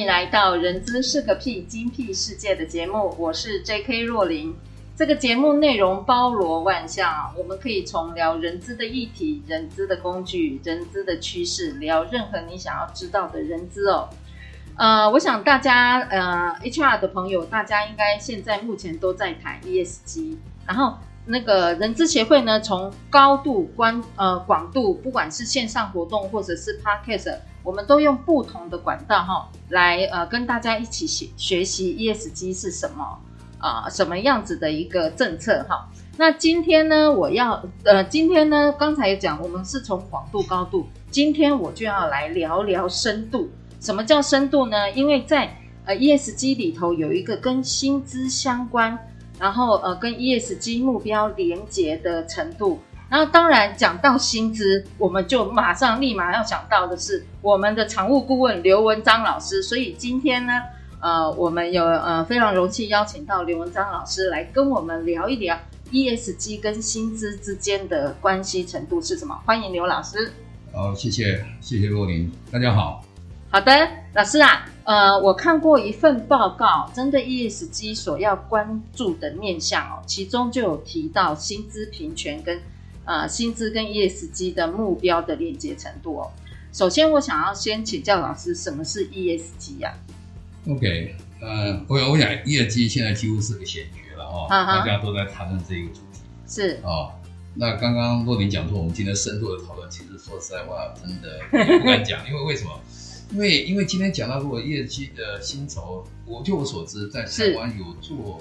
迎来到《人资是个屁精辟世界》的节目，我是 J.K. 若琳。这个节目内容包罗万象，我们可以从聊人资的议题、人资的工具、人资的趋势，聊任何你想要知道的人资哦。呃，我想大家呃 HR 的朋友，大家应该现在目前都在谈 ESG，然后那个人资协会呢，从高度关呃广度，不管是线上活动或者是 Podcast。我们都用不同的管道哈，来呃跟大家一起学学习 ESG 是什么啊、什么样子的一个政策哈。那今天呢，我要呃今天呢，刚才讲我们是从广度高度，今天我就要来聊聊深度。什么叫深度呢？因为在呃 ESG 里头有一个跟薪资相关，然后呃跟 ESG 目标连结的程度。然后当然讲到薪资，我们就马上立马要想到的是我们的常务顾问刘文章老师。所以今天呢，呃，我们有呃非常荣幸邀请到刘文章老师来跟我们聊一聊 ESG 跟薪资之间的关系程度是什么。欢迎刘老师。好，谢谢谢谢若琳，大家好。好的，老师啊，呃，我看过一份报告，针对 ESG 所要关注的面向哦，其中就有提到薪资平权跟。呃，薪资跟 ESG 的目标的连接程度哦。首先，我想要先请教老师，什么是 ESG 呀、啊？OK，呃，我我想 ESG 现在几乎是个显学了哦，大家都在谈论这个主题。是哦，那刚刚洛林讲说，我们今天深度的讨论，其实说实在话，真的不敢讲，因为为什么？因为因为今天讲到如果 ESG 的薪酬，我就我所知，在台湾有做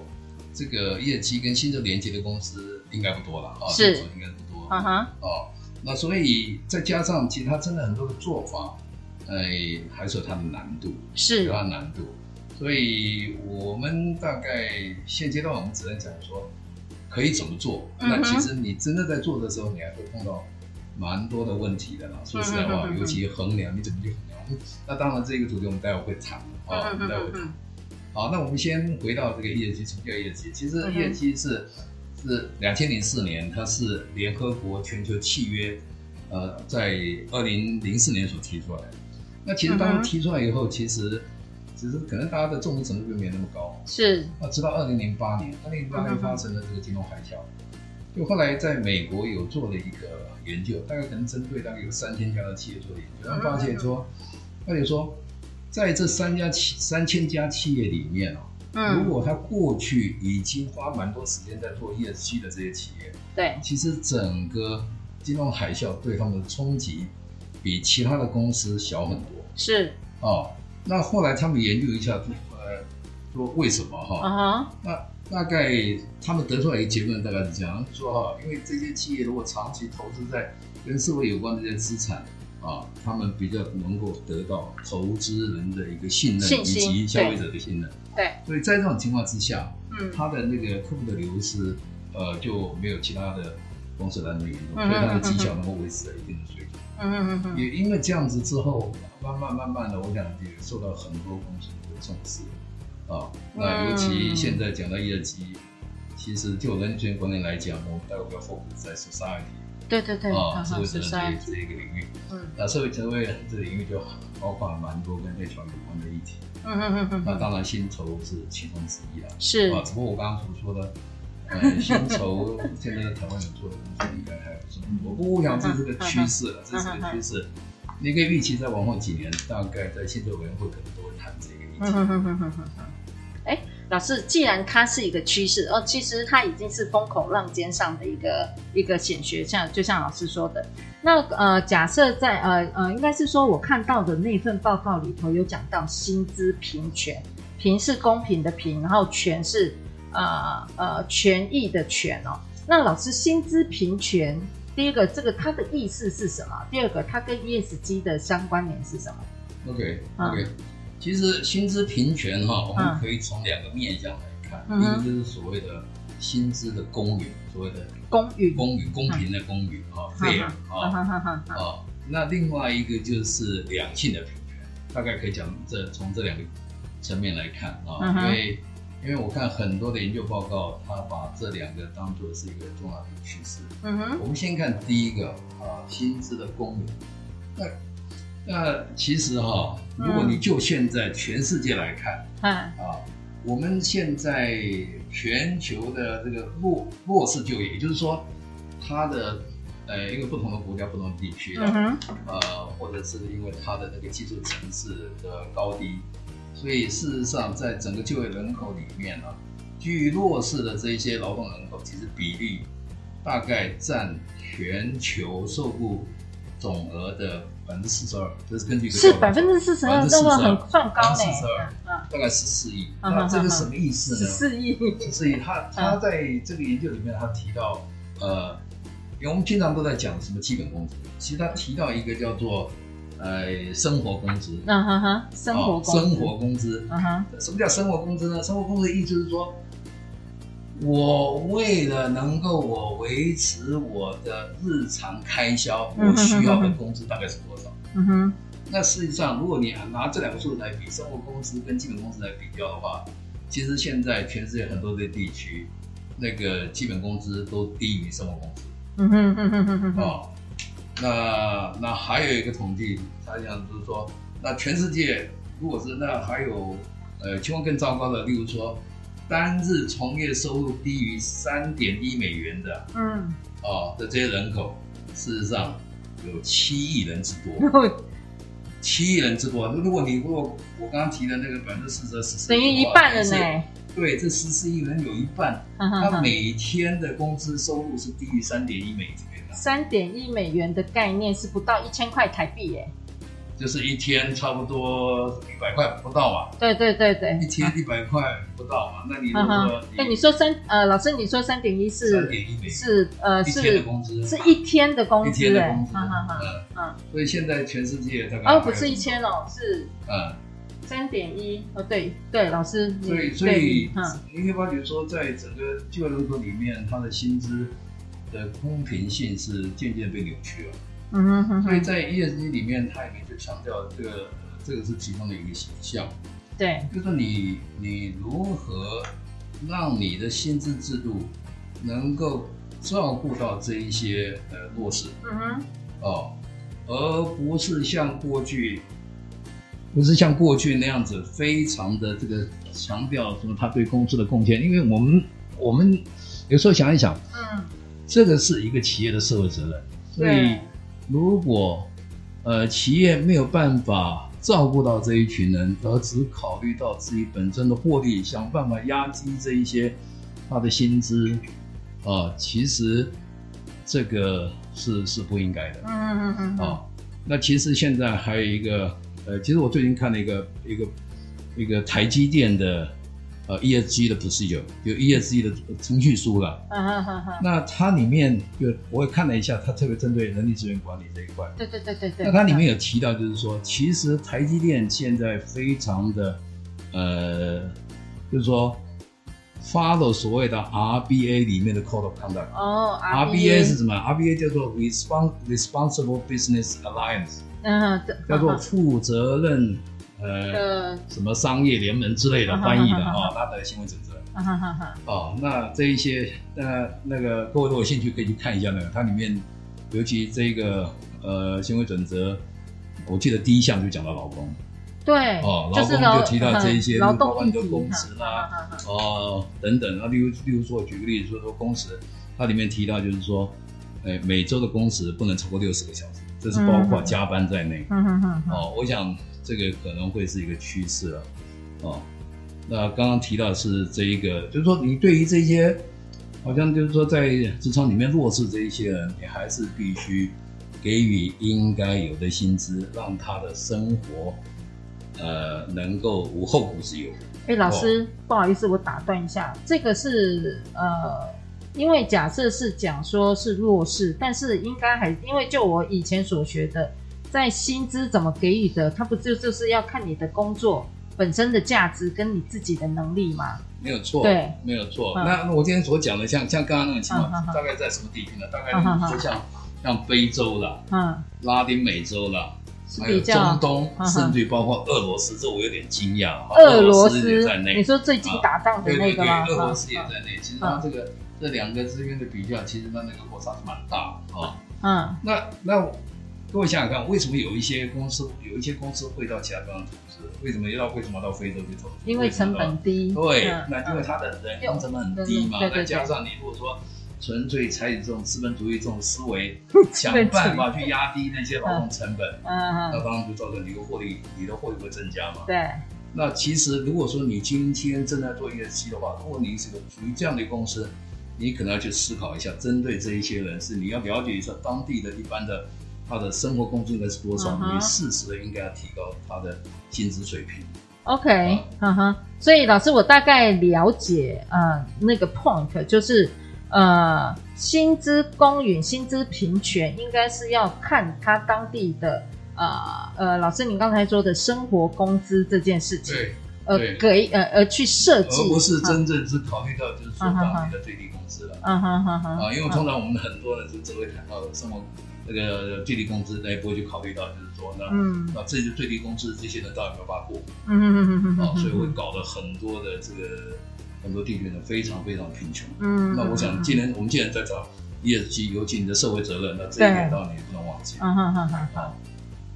这个 ESG 跟薪酬连接的公司，应该不多了啊，是应该不多。嗯哼，哦，那所以再加上其他真的很多的做法，哎，还是有它的难度，是有它的难度。所以我们大概现阶段我们只能讲说可以怎么做。嗯、那其实你真的在做的时候，你还会碰到蛮多的问题的啦。说实在话，尤其衡量你怎么去衡量。那当然这个主题我们待会会谈啊，我们待会谈。好，那我们先回到这个 ESG，什么叫 ESG？其实业绩是。是两千零四年，它是联合国全球契约，呃，在二零零四年所提出来的。那其实当时提出来以后，其实其实可能大家的重视程度并没有那么高。是。那直到二零零八年，二零零八年发生了这个金融海啸，就后来在美国有做了一个研究，大概可能针对大概有三千家的企业做研究，然后发现说，而且说，在这三家企三千家企业里面哦。如果他过去已经花蛮多时间在做 ESG 的这些企业，对，其实整个金融海啸对他们的冲击比其他的公司小很多。是哦，那后来他们研究一下，呃，说为什么哈？啊哈，那大概他们得出来一个结论，大概是这样，说哈，因为这些企业如果长期投资在跟社会有关的这些资产。啊，他们比较能够得到投资人的一个信任，以及消费者的信任。对，所以在这种情况之下，嗯，他的那个客户的流失，呃，就没有其他的公司来那么严重，嗯、所以他的绩效能够维持在一定的水准。嗯嗯嗯。也因为这样子之后，慢慢慢慢的，我想也受到很多公司的重视。啊，那尤其现在讲到业绩其实就人权观念来讲，我们待会要 focus 在 society。对对对，啊，社会责任这这一个领域，嗯，那社会责任这个领域就包括蛮多跟 HR 有关的议题，嗯嗯嗯嗯，那当然薪酬是其中之一了，是啊，只不过我刚刚所说的，呃，薪酬现在在台湾人做的工作应该还不错？我不想这是个趋势了，这是个趋势，你可以预期再往后几年，大概在薪酬委员会可能都会谈这个议题。哎。老师，既然它是一个趋势，哦，其实它已经是风口浪尖上的一个一个显学，像就像老师说的，那呃，假设在呃呃，应该是说我看到的那份报告里头有讲到薪资平权，平是公平的平，然后权是呃呃权益的权哦。那老师，薪资平权，第一个这个它的意思是什么？第二个它跟 ESG 的相关联是什么？OK OK。其实薪资平权哈，我们可以从两个面向来看，嗯、一个就是所谓的薪资的公允，所谓的公允，公允公平的公允啊，fair 啊。啊，那另外一个就是两性的平权，大概可以讲这从这两个层面来看啊，嗯、因为因为我看很多的研究报告，他把这两个当做是一个重要的趋势。嗯哼，我们先看第一个啊，薪资的公允，那。那其实哈，如果你就现在全世界来看，嗯，啊，我们现在全球的这个弱弱势就业，也就是说，它的呃因为不同的国家、不同的地区的，嗯、呃，或者是因为它的那个技术层次的高低，所以事实上在整个就业人口里面呢，居于弱势的这一些劳动人口，其实比例大概占全球受雇总额的。百分之四十二，这是根据是百分之四十二，这个很算高呢，四十二，大概十四亿。那这个什么意思呢？十四亿，十四亿。他他在这个研究里面，他提到，呃，因为我们经常都在讲什么基本工资，其实他提到一个叫做呃生活工资。嗯哼哼，生活生活工资。嗯哼，什么叫生活工资呢？生活工资的意思就是说。我为了能够我维持我的日常开销，我需要的工资大概是多少？嗯哼。那实际上，如果你拿这两个数字来比，生活工资跟基本工资来比较的话，其实现在全世界很多的地区，那个基本工资都低于生活工资。嗯哼哼哼哼哼。哦，那那还有一个统计，他讲就是说，那全世界如果是那还有呃情况更糟糕的，例如说。单日从业收入低于三点一美元的，嗯，哦的这些人口，事实上有七亿人之多，七亿人之多。如果你如果我刚刚提的那个百分之四十二、十四，等于一半人呢？对，这十四亿人有一半，他每天的工资收入是低于三点一美元的。三点一美元的概念是不到一千块台币耶。就是一天差不多一百块不到嘛，对对对对，一天一百块不到嘛，那你如果说，哎你说三呃，老师你说三点一是三点一美。是呃是一天的工资，是一天的工资，一天的工资，嗯嗯，所以现在全世界大概哦不是一千哦，是嗯。三点一哦对对，老师，所以所以嗯，你可以发觉说，在整个就业人口里面，他的薪资的公平性是渐渐被扭曲了。嗯哼哼，所以在 ESG 里面，它里面就强调这个，这个是其中的一个形象。对，就是你你如何让你的薪资制度能够照顾到这一些呃弱势。嗯哼，哦，而不是像过去，不是像过去那样子非常的这个强调说他对公司的贡献，因为我们我们有时候想一想，嗯，这个是一个企业的社会责任，所以。如果，呃，企业没有办法照顾到这一群人，而只考虑到自己本身的获利，想办法压低这一些他的薪资，啊、呃，其实这个是是不应该的。嗯嗯嗯。啊、呃，那其实现在还有一个，呃，其实我最近看了一个一个一个台积电的。呃，ESG 的 procedure 有 ESG 的程序书了。嗯嗯嗯嗯。那它里面就我也看了一下，它特别针对人力资源管理这一块。对对对对对。那它里面有提到，就是说，其实台积电现在非常的，呃，就是说，follow 所谓的 RBA 里面的 code of conduct。哦，RBA。RBA 是什么？RBA 叫做 Respons Responsible Business Alliance。嗯，叫做负责任。呃，什么商业联盟之类的翻译的啊，他的行为准则。哦，那这一些，那那个各位如果有兴趣可以去看一下那个，它里面尤其这个呃行为准则，我记得第一项就讲到劳工。对。哦，劳工就提到这一些，劳动的工时啦，哦等等啊，例如例如说举个例子说说工时，它里面提到就是说，哎，每周的工时不能超过六十个小时，这是包括加班在内。嗯嗯嗯。哦，我想。这个可能会是一个趋势了，哦，那刚刚提到的是这一个，就是说你对于这些，好像就是说在职场里面弱势这一些人，你还是必须给予应该有的薪资，让他的生活，呃，能够无后顾之忧。哎，老师，哦，不好意思，我打断一下，这个是呃，因为假设是讲说是弱势，但是应该还因为就我以前所学的。在薪资怎么给予的，它不就就是要看你的工作本身的价值跟你自己的能力吗？没有错，对，没有错。嗯、那我今天所讲的像，像像刚刚那种情况，嗯、大概在什么地区呢？嗯、大概就像、嗯、像非洲啦，嗯，拉丁美洲啦。还有中东，甚至包括俄罗斯，这我有点惊讶。俄罗斯也在内，你说最近打仗的那个吗？俄罗斯也在内。其实它这个这两个之间的比较，其实它那个落差是蛮大的啊。嗯，那那各位想想看，为什么有一些公司有一些公司会到其他地方投资？为什么又要为什么到非洲去投资？因为成本低。对，那因为它的人工成本很低嘛。再加上你如果说。纯粹采取这种资本主义这种思维，想办法去压低那些劳动成本，嗯嗯，那当然就造成你的获利，你的获利会增加嘛。对。那其实如果说你今天正在做业绩的话，如果你是个属于这样的公司，你可能要去思考一下，针对这一些人是你要了解一下当地的一般的他的生活工资应该是多少，嗯、你适时的应该要提高他的薪资水平。OK，嗯哼。所以老师，我大概了解，呃，那个 point 就是。呃，薪资公允、薪资平权，应该是要看他当地的呃呃，老师您刚才说的生活工资这件事情，对，呃，给呃呃去设计，而不是真正是考虑到就是说当地的最低工资了，嗯哼哼哼，啊，因为通常我们很多人就只会谈到生活那个最低工资，那也不会去考虑到就是说那嗯，那这些最低工资这些人到底有没有办法过？嗯哼哼哼哼，啊，所以会搞得很多的这个。很多地区呢非常非常贫穷，嗯，那我想既然我们既然在找 ESG，尤其你的社会责任，那这一点当然也不能忘记，嗯哼哼哼，好，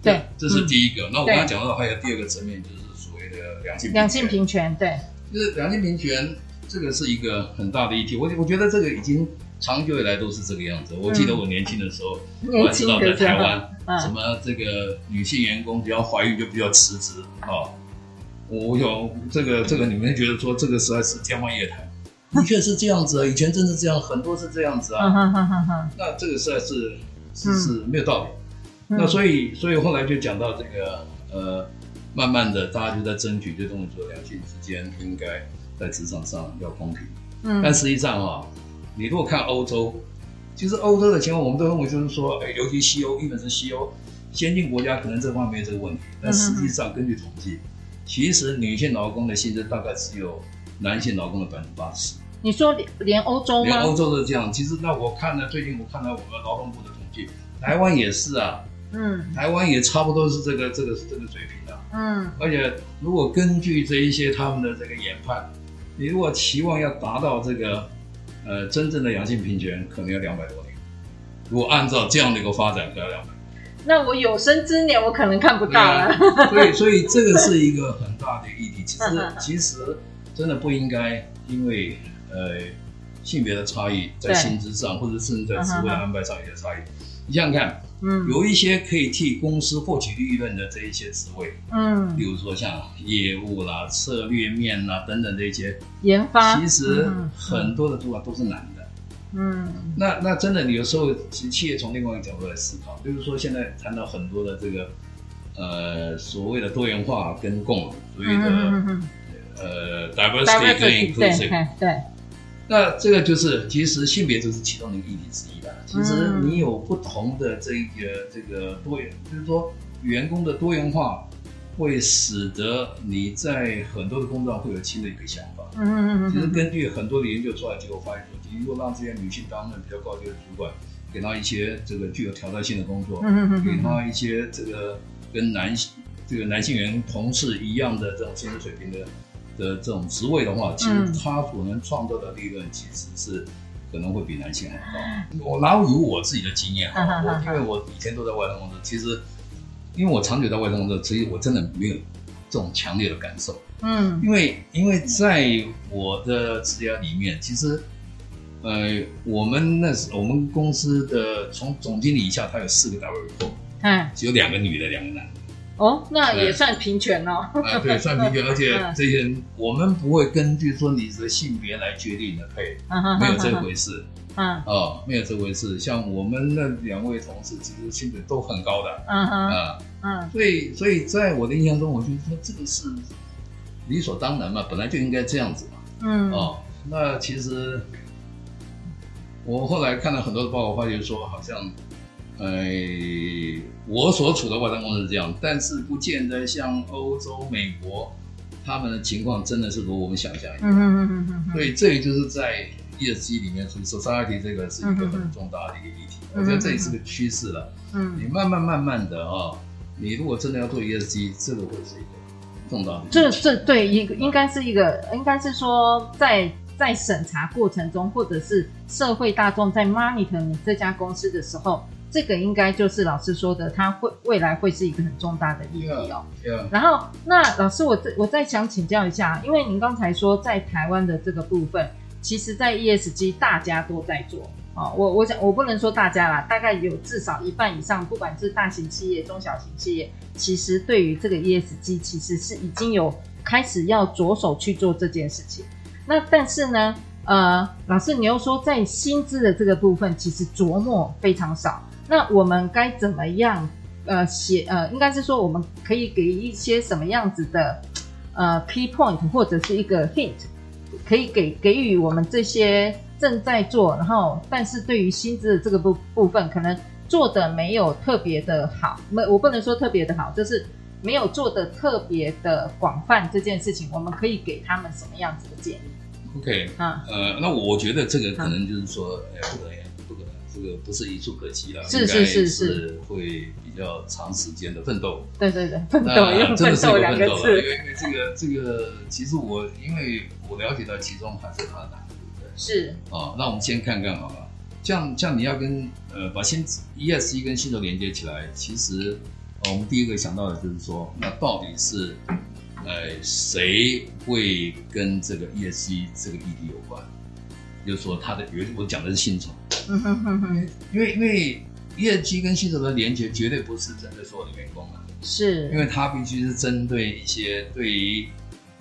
对，这是第一个。那我刚才讲到还有第二个层面，就是所谓的两性两性平权，对，就是两性平权这个是一个很大的议题。我我觉得这个已经长久以来都是这个样子。我记得我年轻的时候，我还知道在台湾，什么这个女性员工只要怀孕就比较辞职啊。我有这个这个，你们觉得说这个实在是天方夜谭，的确是这样子啊，以前真的这样，很多是这样子啊。那这个实在是是是没有道理。那所以所以后来就讲到这个呃，慢慢的大家就在争取，就认为说两性之间应该在职场上要公平。嗯。但实际上啊，你如果看欧洲，其实欧洲的情况，我们都认为就是说，哎，尤其西欧，日本是西欧先进国家，可能这方面没有这个问题。但实际上根据统计。其实女性劳工的薪资大概只有男性劳工的百分之八十。你说连连欧洲吗？连欧洲都是这样。其实那我看了最近我看了我们劳动部的统计，台湾也是啊。嗯。台湾也差不多是这个这个这个水平的。嗯。而且如果根据这一些他们的这个研判，你如果期望要达到这个呃真正的阳性平权，可能要两百多年。如果按照这样的一个发展，可能要两百。那我有生之年我可能看不到了，啊，所以所以这个是一个很大的议题。其实 其实真的不应该因为呃性别的差异在薪资上，或者甚至在职位安排上有些差异。你想想看，嗯，有一些可以替公司获取利润的这一些职位，嗯，比如说像业务啦、策略面啦等等这一些研发，其实很多的主管都是男的。嗯，那那真的，你有时候企业从另外一个角度来思考，就是说现在谈到很多的这个呃所谓的多元化跟共融，所谓的、嗯嗯、呃 diversity 跟 inclusive，对，那这个就是其实性别就是其中的一个议题之一的。其实你有不同的这个这个多元，就是说员工的多元化。会使得你在很多的工作上会有新的一个想法。嗯嗯嗯。其实根据很多的研究出来结果发现说，你如果让这些女性担任比较高级的主管，给她一些这个具有挑战性的工作，嗯嗯给她一些这个跟男性这个男性员同事一样的这种薪资水平的的这种职位的话，其实他所能创造的利润其实是可能会比男性还高。我拿有我自己的经验哈，我因为我以前都在外商公司，其实。因为我长久在外商工作，所以我真的没有这种强烈的感受。嗯，因为因为在我的职涯里面，其实，呃，我们那时我们公司的从总经理以下，他有四个 W 部，嗯，只有两个女的，两个男的。哦，那也算平权哦。啊，对，算平权，而且这些人我们不会根据说你的性别来决定你的配，没有这回事。嗯，哦，没有这回事。像我们那两位同事，其实薪水都很高的。嗯哼，啊，嗯，所以，所以在我的印象中，我就说这个是理所当然嘛，本来就应该这样子嘛。嗯，哦，那其实我后来看了很多的报告，发觉说好像呃，我所处的外商公司是这样，但是不见得像欧洲、美国，他们的情况真的是如我们想象一样。嗯嗯嗯嗯。所以这也就是在 ESG 里面，society 这个是一个很重大的一个议题。嗯、我觉得这也是个趋势了。嗯。你慢慢慢慢的啊，你如果真的要做 ESG，这个会是一个重大的。这这对一个应该是一个，应该是说在在审查过程中，或者是社会大众在 monitor 你这家公司的时候。这个应该就是老师说的，它会未来会是一个很重大的议题哦。Yeah, yeah. 然后，那老师，我再我再想请教一下，因为您刚才说在台湾的这个部分，其实，在 ESG 大家都在做啊、哦。我我想我不能说大家啦，大概有至少一半以上，不管是大型企业、中小型企业，其实对于这个 ESG，其实是已经有开始要着手去做这件事情。那但是呢，呃，老师你又说在薪资的这个部分，其实琢磨非常少。那我们该怎么样？呃，写呃，应该是说我们可以给一些什么样子的呃 key point 或者是一个 hint，可以给给予我们这些正在做，然后但是对于薪资的这个部部分，可能做的没有特别的好，没我不能说特别的好，就是没有做的特别的广泛这件事情，我们可以给他们什么样子的建议？OK，啊，呃，那我觉得这个可能就是说，哎、嗯，不可以。这个不是一触可及了，是是是是会比较长时间的奋斗。对对对，奋斗用奋斗两个字。因为因为这个这个，其实我因为我了解到其中还是它的难度，对不对？是。哦，那我们先看看好了，这样这样你要跟呃把新 ESG 跟薪酬连接起来，其实我们第一个想到的就是说，那到底是呃谁会跟这个 ESG 这个议题有关？就是说，他的原我讲的是薪酬，嗯哼哼哼，因为因为 ESG 跟薪酬的连接绝对不是针对所有的员工啊，是，因为他必须是针对一些对于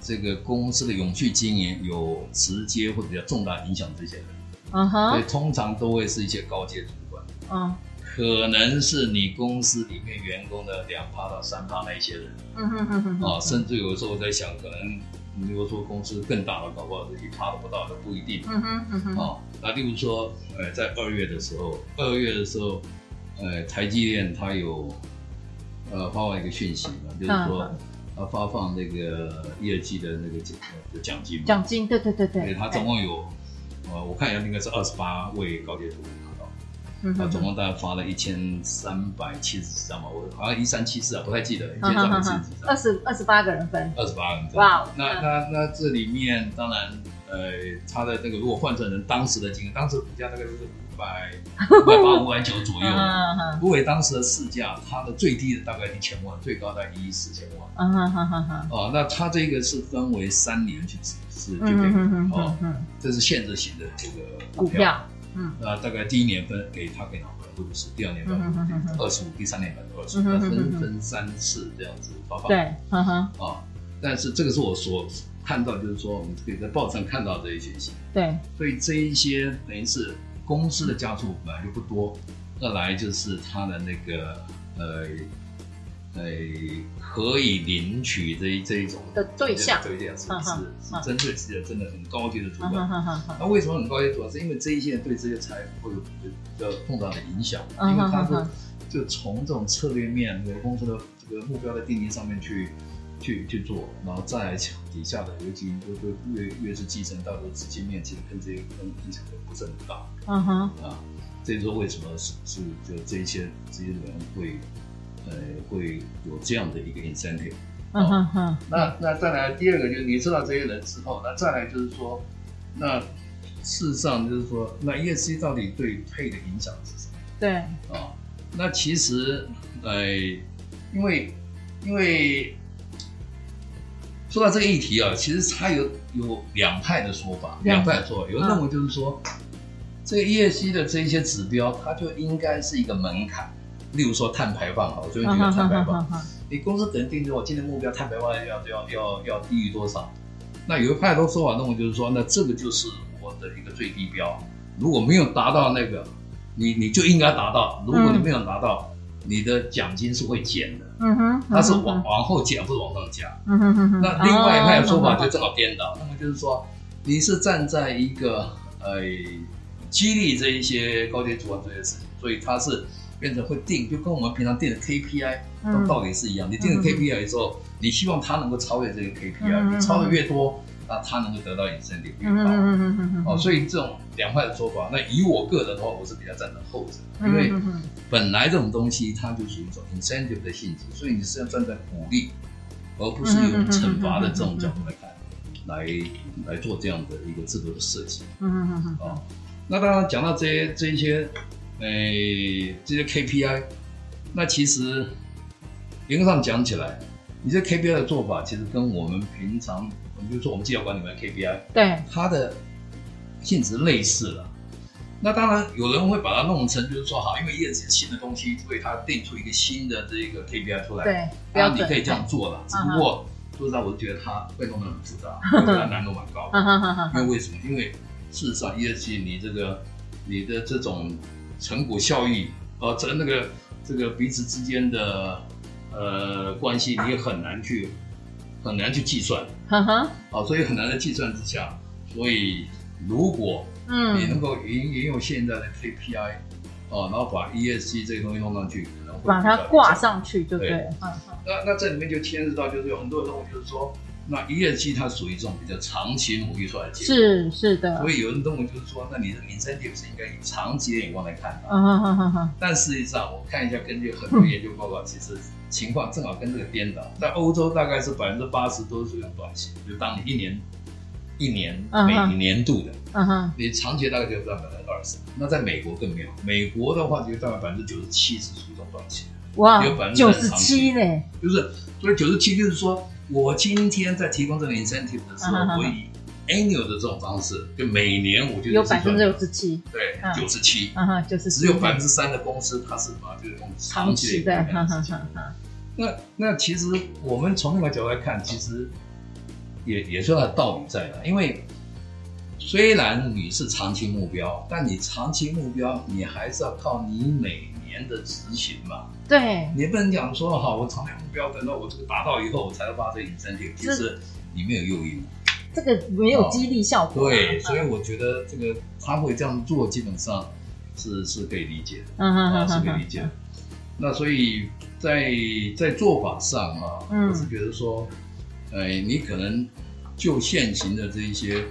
这个公司的永续经营有直接或者比较重大影响这些人，嗯哼，所以通常都会是一些高阶主管，嗯，可能是你公司里面员工的两趴到三趴那一些人，嗯哼哼哼，啊，甚至有时候我在想，可能。你如果说公司更大的，搞不好是一趴都不到的，不一定。嗯哼，嗯哼。哦，那例如说，呃，在二月的时候，二月的时候，呃，台积电它有，呃，发放一个讯息嘛，就是说，它发放那个业绩的那个奖奖金。奖金，对对对对。对，它总共有，呃，我看一下，应该是二十八位高阶主管。他总共大概发了一千三百七十几张吧，我好像一三七四啊，不太记得，一千三百七十几张。二十二十八个人分。二十八个人分。哇，那那那这里面当然，呃，他的那个如果换成人当时的金额，当时股价大概就是五百 五百八五百九左右。如果当时的市价，它的最低的大概一千万，最高在一亿四千万。嗯那它这个是分为三年去是是就给哦，这是限制型的这个股票。嗯，那大概第一年分给他给拿回来，或者是第二年分二十五，第三年分二十五，那分分三次这样子发放。对，嗯哼，啊，但是这个是我所看到，就是说我们可以在报上看到这一些信息。对，所以这一些等于是公司的家族本来就不多，二来就是他的那个呃。呃，可以领取这一这一种的对象，对象是是是针对自己的真的很高级的主管。那为什么很高级主管？是因为这一些人对这些财富会有比较重大的影响，因为他是就从这种策略面，这个公司的这个目标的定义上面去去去做，然后再底下的尤其就就越越是继承到的资金面，其实跟这些跟影响都不是很大。嗯哼啊，这就是说为什么是是就这一些这些人会。呃，会有这样的一个 incentive。嗯哼哼。那那再来第二个就是你知道这些人之后，那再来就是说，那事实上就是说，那 ESG 到底对配的影响是什么？对。啊，那其实呃，因为因为说到这个议题啊，其实它有有两派的说法，两派的说法，有人认为就是说，这个 ESG 的这些指标，它就应该是一个门槛。例如说碳排放，好，所以这个碳排放，你公司可能定制我今年目标碳排放要要要要低于多少？那有一派都说法认为就是说，那这个就是我的一个最低标，如果没有达到那个，你你就应该达到，如果你没有达到，你的奖金是会减的，嗯哼，它是往往后减，不是往上加，嗯哼哼哼。那另外一派的说法就正好颠倒，那么就是说，你是站在一个呃激励这一些高阶主管这些事情，所以他是。变成会定，就跟我们平常定的 KPI 都道理是一样。嗯、你定了 KPI 的时候，嗯、你希望它能够超越这个 KPI，、嗯、你超的越多，那它能够得到 incentive 越高。哦，所以这种两派的说法，那以我个人的话，我是比较赞成后者，因为本来这种东西它就属于一种 incentive 的性质，所以你是要站在鼓励，而不是用惩罚的这种角度来看，来来做这样的一个制度的设计。嗯嗯嗯嗯。啊，那当然讲到这些这一些。哎，这些 KPI，那其实严格上讲起来，你这 KPI 的做法，其实跟我们平常，比如说我们绩效管理里面的 KPI，对，它的性质类似了。那当然有人会把它弄成，就是说好，因为业绩新的东西，所以它定出一个新的这个 KPI 出来。对，那你可以这样做了。只不过说实在，我就觉得它会弄得很复杂，它难度蛮高的。因为为什么？因为事实上业绩你这个你的这种。成果效益，呃，这那个这个彼此之间的呃关系，你也很难去很难去计算，哈哈，啊，所以很难在计算之下，所以如果嗯你能够引引用现在的 KPI，哦、嗯，然后把 ESG 这个东西弄上去，可能会把它挂上去就对了。对那那这里面就牵涉到，就是有很多人就是说。那 ESG 它属于这种比较长期努力出来的结果，是是的。所以有人认为就是说，那你的 incentive 是应该以长期的眼光来看的。嗯哼哼哼。但事实上，我看一下根据很多研究报告，其实情况正好跟这个颠倒。在欧洲大概是百分之八十都是属于短期，就当你一年一年每年度的，嗯哼，你长期大概就占百分之二十。那在美国更没有，美国的话就大概百分之九十七是属于这种短期，哇，有百分之九十七呢，就是所以九十七就是说。我今天在提供这个 incentive 的时候，我以 annual 的这种方式，就每年我就有百分之六十七，对，九十七，就是只有百分之三的公司，它是把就是用长期的。那那其实我们从另外角度来看，其实也也是有它的道理在的，因为虽然你是长期目标，但你长期目标你还是要靠你每年的执行嘛。对，你不能讲说好，我长远目标等到我这个达到以后，我才要发这个 incentive，其实你没有诱因，这个没有激励效果。对，所以我觉得这个他会这样做，基本上是是可以理解的，嗯嗯是可以理解的。那所以在在做法上啊，我是觉得说，哎，你可能就现行的这一些。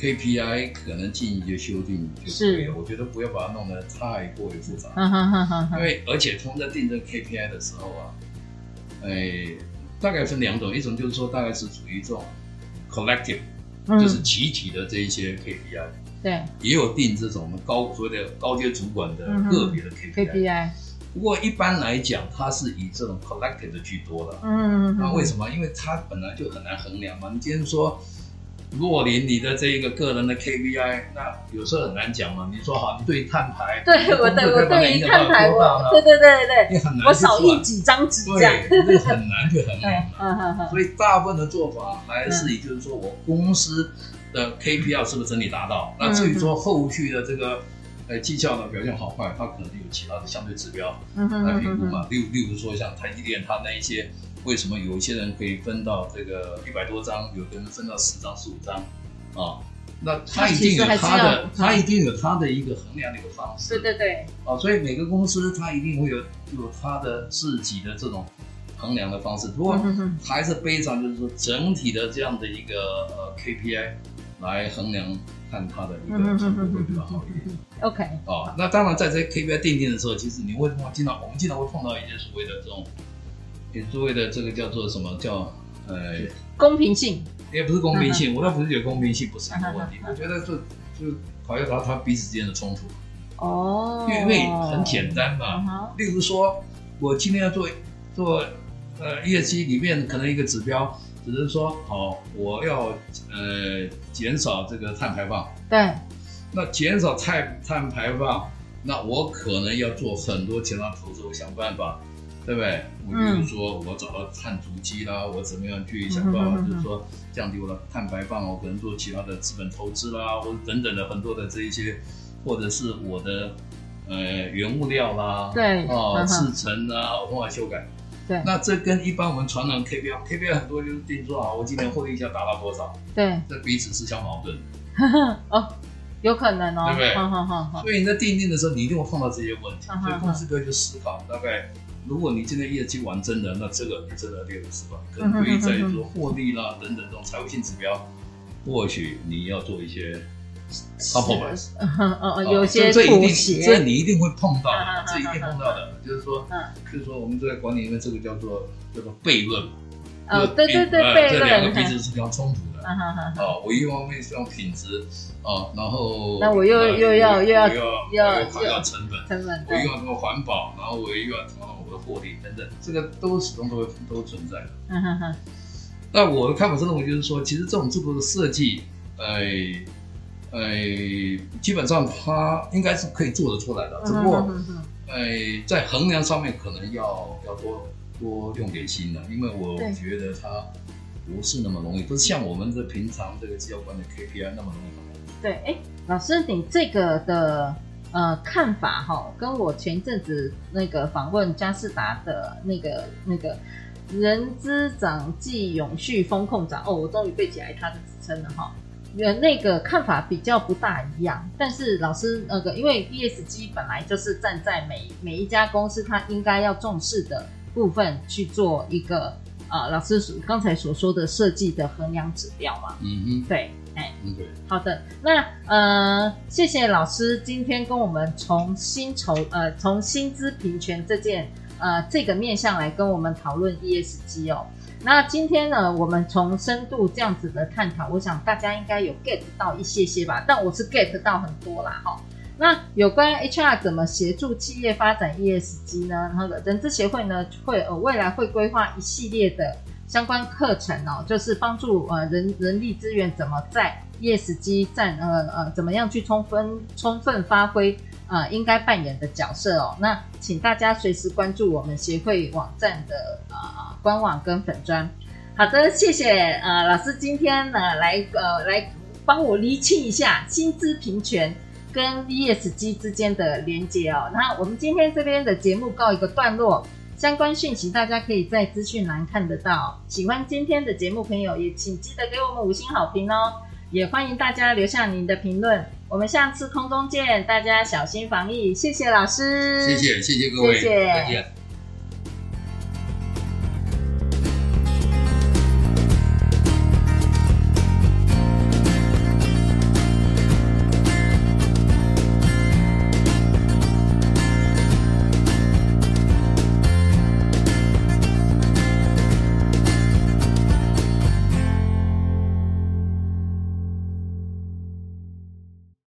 KPI 可能进一些修订就可以了，我觉得不要把它弄得太过于复杂。因为而且从在定这个 KPI 的时候啊，哎，大概分两种，一种就是说大概是属于这种 collective，就是集体的这一些 KPI，对，也有定这种高所谓的高阶主管的个别的 KPI。不过一般来讲，它是以这种 collective 的居多的。嗯，那为什么？因为它本来就很难衡量嘛。你今天说。若琳，你的这一个个人的 KPI，那有时候很难讲嘛。你说好，你对于碳排，对我对我对于碳排，我对对对对，你很难，我少印几张纸这样，对，这很难去衡量嘛。所以大部分的做法还是以就是说我公司的 KPI 是不是整体达到，那至于说后续的这个呃绩效的表现好坏，它可能有其他的相对指标来评估嘛。例例如说像台积电，它那一些。为什么有一些人可以分到这个一百多张，有的人分到十张、十五张，啊？那他一定有他的，他一定有他的一个衡量的一个方式。对对对。啊，所以每个公司他一定会有有他的自己的这种衡量的方式。不过还是非常就是说整体的这样的一个呃 KPI 来衡量，看他的一个成果会比较好一点。OK。啊，那当然在这些 KPI 定定的时候，其实你会碰到经常我们经常会碰到一些所谓的这种。也所谓的这个叫做什么叫呃公平性，也不是公平性，我倒不是觉得公平性不是一个问题，我觉得就就考虑到他彼此之间的冲突。哦，因为很简单嘛，例如说我今天要做做呃业绩里面可能一个指标，只是说好我要呃减少这个碳排放，对，那减少碳碳排放，那我可能要做很多其他投资，我想办法。对不对？我比如说，我找到碳足迹啦，我怎么样去想办法，就是说降低我的碳排放，我可能做其他的资本投资啦，或者等等的很多的这一些，或者是我的呃原物料啦，对，哦，制成啊，往往修改。对，那这跟一般我们传统 KPI，KPI 很多就是定说啊，我今年获利要达到多少？对，这彼此是相矛盾。哦，有可能哦，对不对？好好好。所以你在定定的时候，你一定会碰到这些问题。所以公司可以去思考，大概如果你今天业绩完真的，那这个你真的列入思考，可能可以在做获利啦等等这种财务性指标，或许你要做一些 compromise。嗯嗯，有些这一定，这你一定会碰到的，这一定碰到的，就是说，就是说我们在管理里面这个叫做叫做悖论。哦，对对对，悖论，这两个彼此是比较冲突的。哦，我一方面是要品质，啊，然后那我又又要又要又要考虑成本，成本，我又要什么环保，然后我又要讨论我的获利等等，这个都始终都会都存在的。嗯哼哼。那我的看法是认为，就是说，其实这种制度的设计，呃呃，基本上它应该是可以做得出来的，只不过，呃，在衡量上面可能要要多多用点心了，因为我觉得它。不是那么容易，不是像我们这平常这个绩效管理 KPI 那么容易。对，哎，老师，你这个的呃看法哈，跟我前一阵子那个访问佳士达的那个那个人资长暨永续风控长哦，我终于背起来他的职称了哈。原那个看法比较不大一样，但是老师那个因为 ESG 本来就是站在每每一家公司它应该要重视的部分去做一个。啊，老师刚才所说的设计的衡量指标嘛，嗯嗯，对，哎，嗯对，好的，那呃，谢谢老师今天跟我们从薪酬呃从薪资平权这件呃这个面向来跟我们讨论 ESG 哦。那今天呢，我们从深度这样子的探讨，我想大家应该有 get 到一些些吧，但我是 get 到很多啦，哈。那有关 HR 怎么协助企业发展 ESG 呢？然后人资协会呢会呃未来会规划一系列的相关课程哦，就是帮助呃人人力资源怎么在 ESG 站呃呃怎么样去充分充分发挥呃应该扮演的角色哦。那请大家随时关注我们协会网站的呃官网跟粉专。好的，谢谢呃老师今天呢来呃来帮我厘清一下薪资平权。跟 ESG 之间的连接哦，那我们今天这边的节目告一个段落，相关讯息大家可以在资讯栏看得到。喜欢今天的节目朋友也请记得给我们五星好评哦，也欢迎大家留下您的评论。我们下次空中见，大家小心防疫，谢谢老师，谢谢谢谢各位，谢谢。再见。